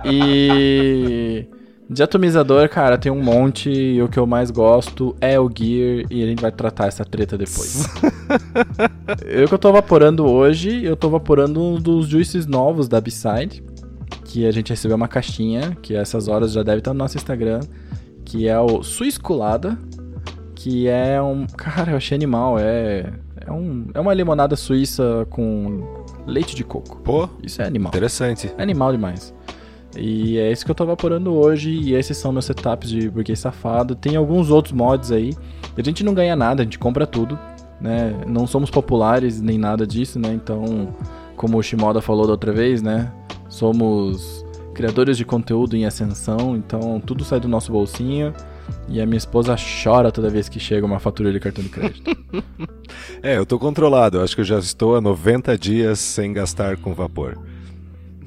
E. De atomizador, cara, tem um monte e o que eu mais gosto é o Gear e a gente vai tratar essa treta depois. eu que eu tô vaporando hoje, eu tô vaporando um dos juices novos da B-Side, que a gente recebeu uma caixinha, que essas horas já deve estar no nosso Instagram, que é o Suisculada, que é um. Cara, eu achei animal. É, é, um, é uma limonada suíça com leite de coco. Pô, Isso é animal. interessante. É animal demais. E é isso que eu tô vaporando hoje. E esses são meus setups de burguês safado. Tem alguns outros mods aí. A gente não ganha nada, a gente compra tudo. Né? Não somos populares nem nada disso, né? Então, como o Shimoda falou da outra vez, né? Somos criadores de conteúdo em ascensão, então tudo sai do nosso bolsinho. E a minha esposa chora toda vez que chega uma fatura de cartão de crédito. É, eu tô controlado. Eu acho que eu já estou há 90 dias sem gastar com vapor.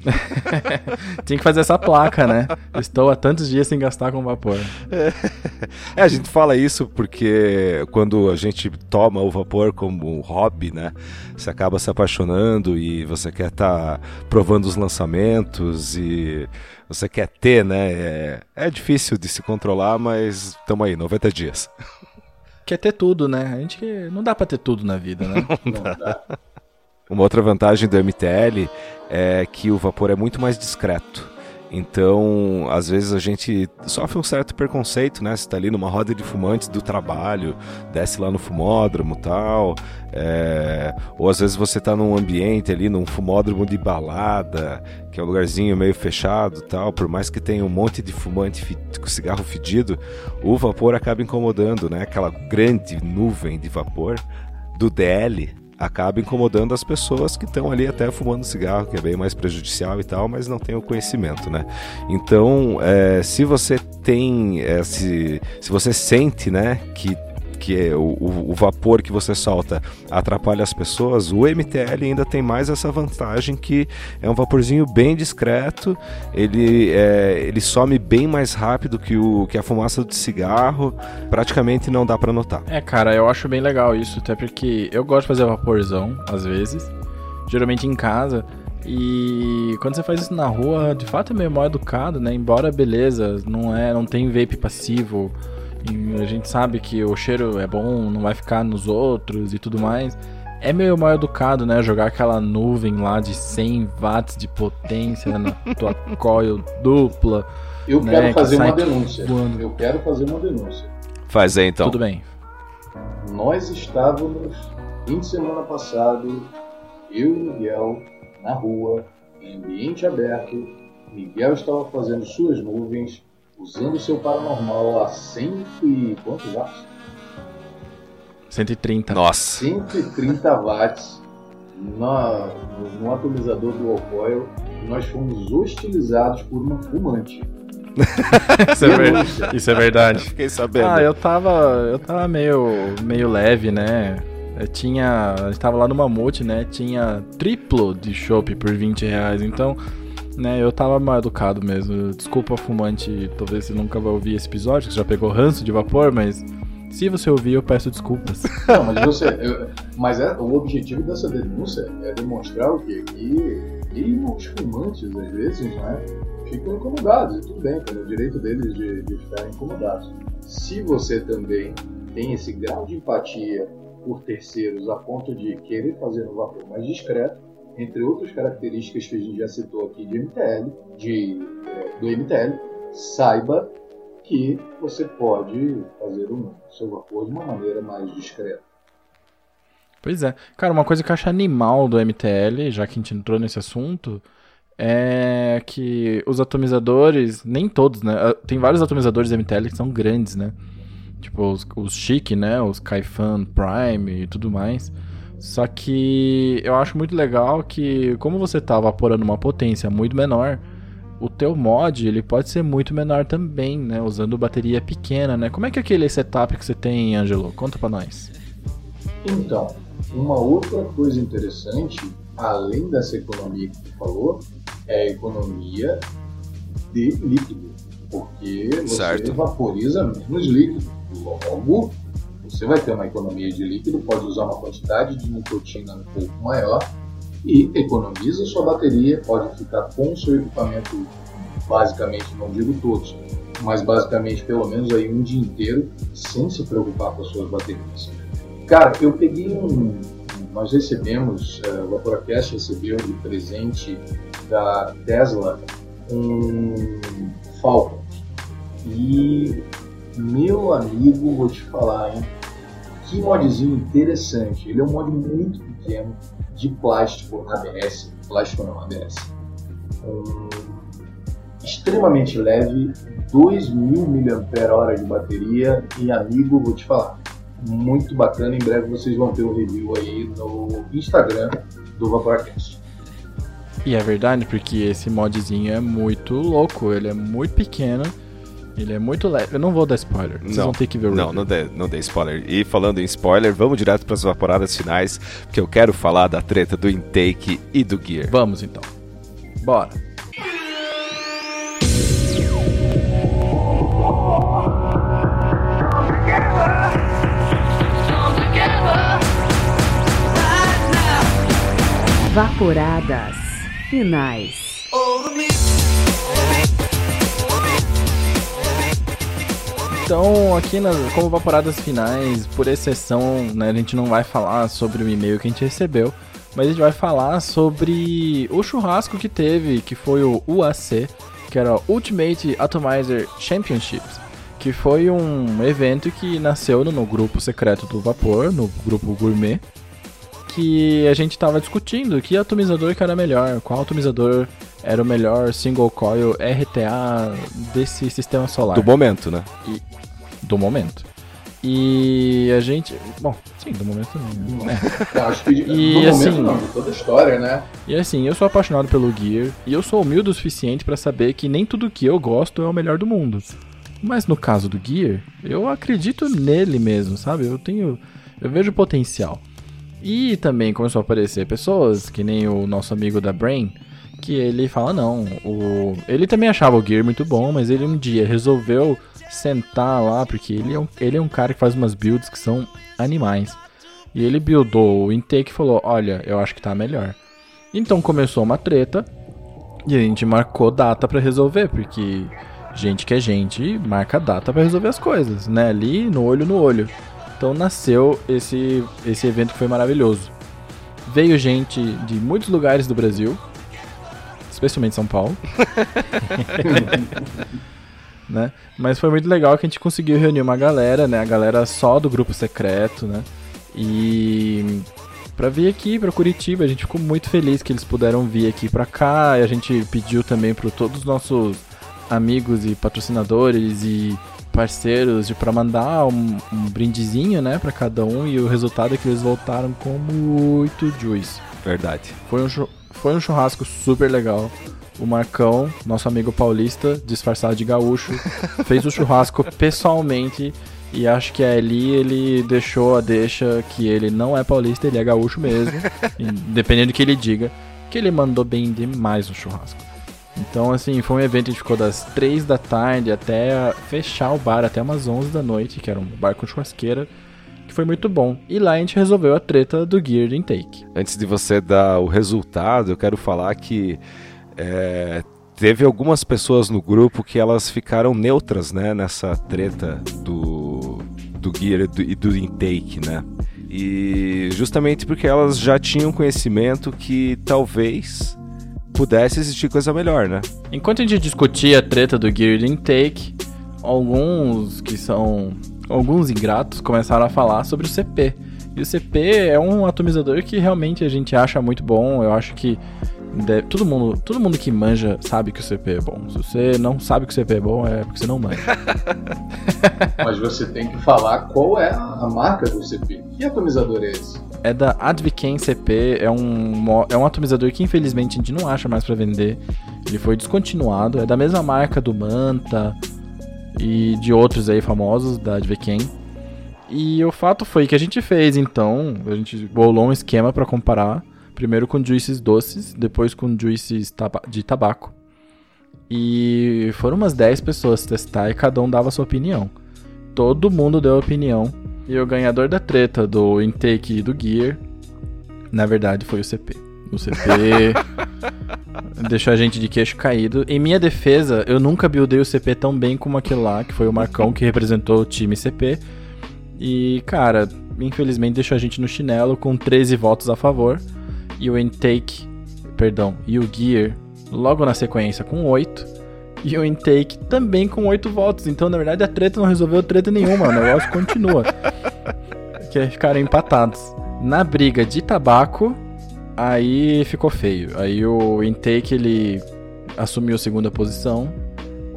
Tinha que fazer essa placa, né? Estou há tantos dias sem gastar com vapor. É, a gente fala isso porque quando a gente toma o vapor como um hobby, né? Você acaba se apaixonando e você quer estar provando os lançamentos e você quer ter, né? É, é difícil de se controlar, mas estamos aí, 90 dias. Quer ter tudo, né? A gente não dá pra ter tudo na vida, né? Não dá. Uma outra vantagem do MTL é que o vapor é muito mais discreto. Então, às vezes a gente sofre um certo preconceito, né? Você tá ali numa roda de fumantes do trabalho, desce lá no fumódromo tal. é, Ou às vezes você tá num ambiente ali, num fumódromo de balada, que é um lugarzinho meio fechado tal. Por mais que tenha um monte de fumante com cigarro fedido, o vapor acaba incomodando, né? Aquela grande nuvem de vapor do DL acaba incomodando as pessoas que estão ali até fumando cigarro, que é bem mais prejudicial e tal, mas não tem o conhecimento, né? Então, é, se você tem, é, se, se você sente, né, que que é o, o- vapor que você solta atrapalha as pessoas, o MTL ainda tem mais essa vantagem que é um vaporzinho bem discreto, ele, é, ele some bem mais rápido que, o, que a fumaça do cigarro, praticamente não dá para notar. É, cara, eu acho bem legal isso, até porque eu gosto de fazer vaporzão, às vezes, geralmente em casa. E quando você faz isso na rua, de fato é meio mal educado, né? Embora beleza, não é, não tem vape passivo. E a gente sabe que o cheiro é bom, não vai ficar nos outros e tudo mais. É meio mal educado, né? Jogar aquela nuvem lá de 100 watts de potência na tua coil dupla. Eu Né, quero que fazer sai uma denúncia. voando. Eu quero fazer uma denúncia. Faz aí então. Tudo bem. Nós estávamos, fim de semana passado, eu e Miguel, na rua, em ambiente aberto. Miguel estava fazendo suas nuvens, usando seu paranormal a 100 e quantos watts? 130. Nossa. 130 watts na, no, no atomizador do Alcoil. Nós fomos hostilizados por um fumante. Isso é, ver- Isso é verdade. Fiquei sabendo. Ah, eu tava. Eu tava meio, meio leve, né? Eu tinha. A gente tava lá no Mamute, né? Tinha triplo de chopp por 20 reais. Então, né, eu tava mal educado mesmo. Desculpa, fumante. Talvez você nunca vai ouvir esse episódio, que você já pegou ranço de vapor, mas. Se você ouvir, eu peço desculpas. Não, mas você. eu- mas é, o objetivo dessa denúncia é demonstrar o quê? Que, os fumantes, às vezes, né, ficam incomodados. E tudo bem, tem o direito deles de, de ficarem incomodados. Se você também tem esse grau de empatia por terceiros a ponto de querer fazer um vapor mais discreto, entre outras características que a gente já citou aqui de MTL, de, eh, do MTL, saiba que você pode fazer o seu vapor de uma maneira mais discreta. Pois é. Cara, uma coisa que eu acho animal do MTL, já que a gente entrou nesse assunto, é que os atomizadores, nem todos, né? Tem vários atomizadores MTL que são grandes, né? Tipo, os, os chique, né? Os Kaifan Prime e tudo mais. Só que eu acho muito legal que, como você tá vaporando uma potência muito menor, o teu mod ele pode ser muito menor também, né? Usando bateria pequena, né? Como é que é aquele setup que você tem, Angelo? Conta pra nós. Então, uma outra coisa interessante, além dessa economia que tu falou, é a economia de líquido. Porque você Certo. vaporiza menos líquido. Logo, você vai ter uma economia de líquido, pode usar uma quantidade de nicotina um pouco maior e economiza sua bateria, pode ficar com o seu equipamento, basicamente, não digo todos, mas basicamente pelo menos aí um dia inteiro, sem se preocupar com as suas baterias. Cara, eu peguei um. Nós recebemos, eh, o Vaporacast recebeu de presente da Tesla um Falcon. E Meu amigo, vou te falar, hein? Que modzinho interessante. Ele é um mod muito pequeno, de plástico ABS. Plástico não, ABS. Um, extremamente leve, 2000 mAh de bateria. E amigo, vou te falar, muito bacana. Em breve vocês vão ter um review aí no Instagram do Vaporcast. E é verdade, porque esse modzinho é muito louco, ele é muito pequeno, ele é muito leve. Eu não vou dar spoiler, vocês não, vão ter que ver o Não, não dê, não dê spoiler. E falando em spoiler, vamos direto para as vaporadas finais, porque eu quero falar da treta do intake e do gear. Vamos então. Bora. Vaporadas finais. Então, aqui nas, como vaporadas finais, por exceção, né, a gente não vai falar sobre o e-mail que a gente recebeu, mas a gente vai falar sobre o churrasco que teve, que foi o UAC, que era o Ultimate Atomizer Championships, que foi um evento que nasceu no, no grupo secreto do Vapor, no grupo Gourmet, que a gente estava discutindo que atomizador que era melhor, qual atomizador era o melhor single coil RTA desse sistema solar. Do momento, né? E, do momento. E a gente. Bom, sim, do momento também. Né? E do assim- momento não, de toda a história, né? E assim, eu sou apaixonado pelo Gear e eu sou humilde o suficiente pra saber que nem tudo que eu gosto é o melhor do mundo. Mas no caso do Gear, eu acredito nele mesmo, sabe? Eu tenho. Eu vejo potencial. E também começou a aparecer pessoas, que nem o nosso amigo da Brain, que ele fala, não, o... ele também achava o Gear muito bom, mas ele um dia resolveu sentar lá, porque ele é um, ele é um cara que faz umas builds que são animais. E ele buildou o intake e falou, olha, eu acho que tá melhor. Então começou uma treta e a gente marcou data pra resolver, porque gente que é gente marca data pra resolver as coisas, né? Ali no olho no olho. Então nasceu esse esse evento que foi maravilhoso. Veio gente de muitos lugares do Brasil, especialmente São Paulo. né? Mas foi muito legal que a gente conseguiu reunir uma galera, né? A galera só do grupo secreto, né? E pra vir aqui pra Curitiba, a gente ficou muito feliz que eles puderam vir aqui pra cá. E a gente pediu também para todos os nossos amigos e patrocinadores e parceiros de para mandar um, um brindezinho, né, para cada um e o resultado é que eles voltaram com muito juice. Verdade. Foi um, foi um churrasco super legal. O Marcão, nosso amigo paulista, disfarçado de gaúcho, fez o churrasco pessoalmente e acho que ali ele deixou a deixa que ele não é paulista, ele é gaúcho mesmo, dependendo do que ele diga, que ele mandou bem demais o churrasco. Então, assim, foi um evento que a gente ficou das 3 da tarde até fechar o bar, até umas 11 da noite, que era um bar com churrasqueira, que foi muito bom. E lá a gente resolveu a treta do Gear de Intake. Antes de você dar o resultado, eu quero falar que é, teve algumas pessoas no grupo que elas ficaram neutras, né, nessa treta do, do Gear e do, e do intake, né? E justamente porque elas já tinham conhecimento que talvez pudesse existir coisa melhor, né? Enquanto a gente discutia a treta do Gear Intake, alguns que são alguns ingratos começaram a falar sobre o CP. E o CP é um atomizador que realmente a gente acha muito bom. Eu acho que de- todo mundo, todo mundo que manja sabe que o CP é bom. Se você não sabe que o CP é bom, é porque você não manja. Mas você tem que falar qual é a marca do CP. Que atomizador é esse? É da Advicam CP, é um, é um atomizador que infelizmente a gente não acha mais pra vender. Ele foi descontinuado, é da mesma marca do Manta e de outros aí famosos da Advicam. E o fato foi que a gente fez então, a gente bolou um esquema pra comparar, primeiro com juices doces, depois com juices taba- de tabaco. E foram umas 10 pessoas testar e cada um dava a sua opinião. Todo mundo deu opinião. E o ganhador da treta do intake e do gear, na verdade, foi o CP. O CP deixou a gente de queixo caído. Em minha defesa, eu nunca buildei o CP tão bem como aquele lá, que foi o Marcão que representou o time CP. E, cara, infelizmente deixou a gente no chinelo com 13 votos a favor. E o intake, perdão, e o gear logo na sequência com 8. e o intake também com 8 votos. Então, na verdade, a treta não resolveu treta nenhuma, o negócio continua. Que ficaram empatados. Na briga de tabaco, aí ficou feio. Aí o intake ele assumiu a segunda posição.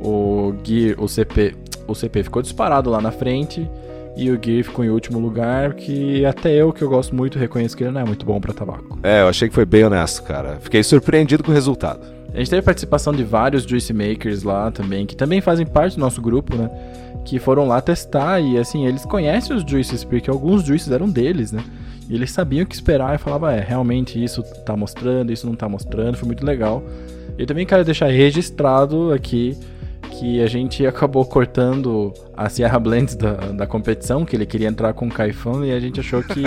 O Gear, o CP, o CP ficou disparado lá na frente e o Gear ficou em último lugar, que até eu, que eu gosto muito, reconheço que ele não é muito bom para tabaco. É, eu achei que foi bem honesto, cara. Fiquei surpreendido com o resultado. A gente teve participação de vários juice makers lá também, que também fazem parte do nosso grupo, né? Que foram lá testar e assim, eles conhecem os juices, porque alguns juices eram deles, né? E eles sabiam o que esperar e falavam, é, realmente isso tá mostrando, isso não tá mostrando, foi muito legal. E também quero deixar registrado aqui que a gente acabou cortando a Sierra Blends da, da competição, que ele queria entrar com o Caifão e a gente achou que.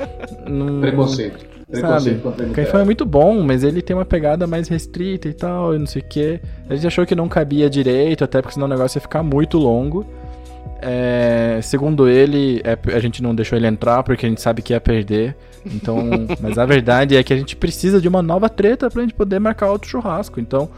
não, Preconceito. Preconceito sabe? O Caifão é muito bom, mas ele tem uma pegada mais restrita e tal, e não sei o quê. A gente achou que não cabia direito, até porque senão o negócio ia ficar muito longo. É, segundo ele, é, a gente não deixou ele entrar porque a gente sabe que ia perder. Então, mas a verdade é que a gente precisa de uma nova treta pra gente poder marcar outro churrasco. Então,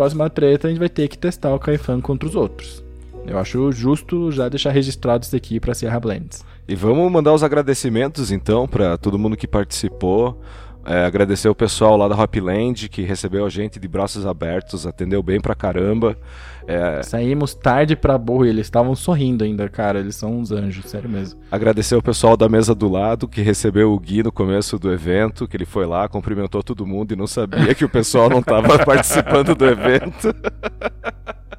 próxima treta a gente vai ter que testar o Kaifan contra os outros. Eu acho justo já deixar registrado isso aqui para Sierra Blends. E vamos mandar os agradecimentos então para todo mundo que participou. É, agradecer o pessoal lá da Hopland que recebeu a gente de braços abertos, atendeu bem pra caramba. É... Saímos tarde pra burro e eles estavam sorrindo ainda, cara. Eles são uns anjos, sério mesmo. Agradecer o pessoal da mesa do lado que recebeu o Gui no começo do evento, que ele foi lá, cumprimentou todo mundo e não sabia que o pessoal não estava participando do evento.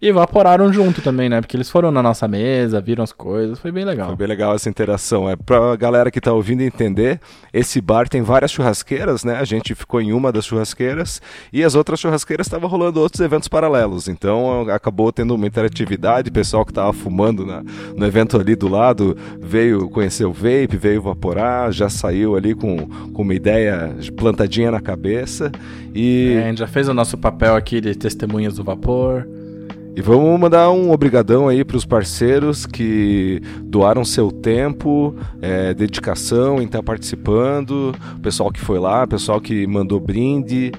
E evaporaram junto também, né? Porque eles foram na nossa mesa, viram as coisas, foi bem legal. Foi bem legal essa interação. É pra galera que tá ouvindo entender, esse bar tem várias churrasqueiras, né? A gente ficou em uma das churrasqueiras e as outras churrasqueiras estavam rolando outros eventos paralelos. Então acabou tendo uma interatividade, pessoal que tava fumando na, no evento ali do lado veio conhecer o vape, veio evaporar, já saiu ali com, com uma ideia plantadinha na cabeça. E... É, a gente já fez o nosso papel aqui de testemunhas do vapor. E vamos mandar um obrigadão aí para os parceiros que doaram seu tempo, é, dedicação em estar tá participando, o pessoal que foi lá, o pessoal que mandou brinde.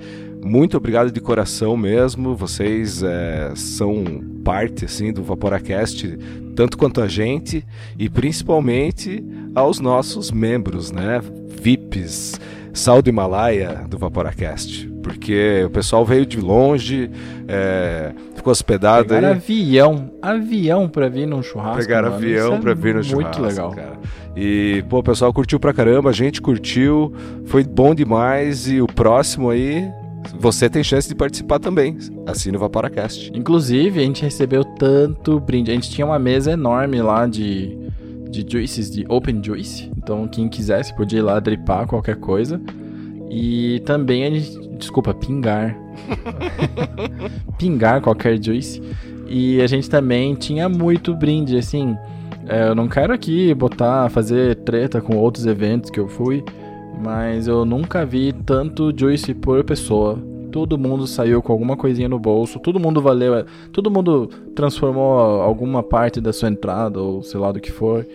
Muito obrigado de coração mesmo. Vocês é, são parte assim do Vaporacast, tanto quanto a gente e principalmente aos nossos membros, né? VIPs, Sal do Himalaia do Vaporacast, porque o pessoal veio de longe, é, ficou hospedado Pegaram aí. avião, avião pra vir num churrasco. Pegaram mano. avião é pra vir no muito churrasco. Muito legal. Cara. E, pô, o pessoal curtiu pra caramba, a gente curtiu, foi bom demais e o próximo aí você tem chance de participar também. Assine o Vaporacast. Inclusive, a gente recebeu tanto brinde. A gente tinha uma mesa enorme lá de, de juices, de open juice. Então, quem quisesse podia ir lá dripar qualquer coisa. E também a gente. Desculpa, pingar. pingar qualquer juice. E a gente também tinha muito brinde, assim. É, eu não quero aqui botar, fazer treta com outros eventos que eu fui, mas eu nunca vi tanto juice por pessoa. Todo mundo saiu com alguma coisinha no bolso, todo mundo valeu, todo mundo transformou alguma parte da sua entrada ou sei lá do que for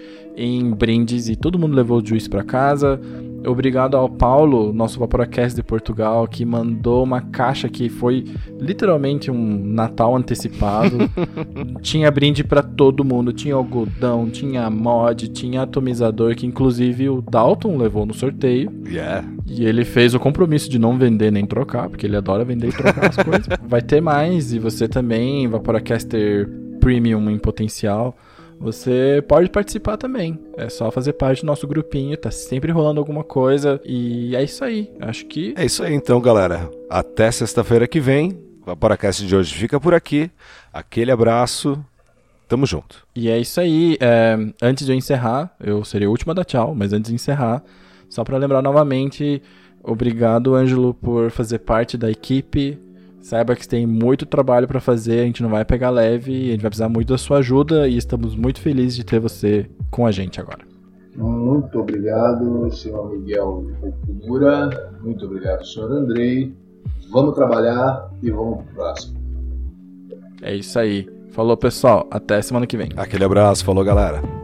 em brindes e todo mundo levou o juice para casa. Obrigado ao Paulo, nosso Vaporacast de Portugal, que mandou uma caixa que foi literalmente um Natal antecipado. tinha brinde para todo mundo, tinha algodão, tinha mod, tinha atomizador, que inclusive o Dalton levou no sorteio. Yeah. E ele fez o compromisso de não vender nem trocar, porque ele adora vender e trocar as coisas. Vai ter mais, e você também, Vaporacaster Premium em potencial você pode participar também. É só fazer parte do nosso grupinho, tá sempre rolando alguma coisa. E é isso aí. Acho que. É isso aí então, galera. Até sexta-feira que vem. O Vaporacast de hoje fica por aqui. Aquele abraço. Tamo junto. E é isso aí. É, antes de eu encerrar, eu último a dar tchau, mas antes de encerrar, só para lembrar novamente, obrigado, Ângelo, por fazer parte da equipe Saiba que tem muito trabalho para fazer, a gente não vai pegar leve, a gente vai precisar muito da sua ajuda e estamos muito felizes de ter você com a gente agora. Muito obrigado, senhor Miguel Okumura. Muito obrigado, senhor Andrei. Vamos trabalhar e vamos pro próximo. É isso aí. Falou, pessoal. Até semana que vem. Aquele abraço. Falou, galera.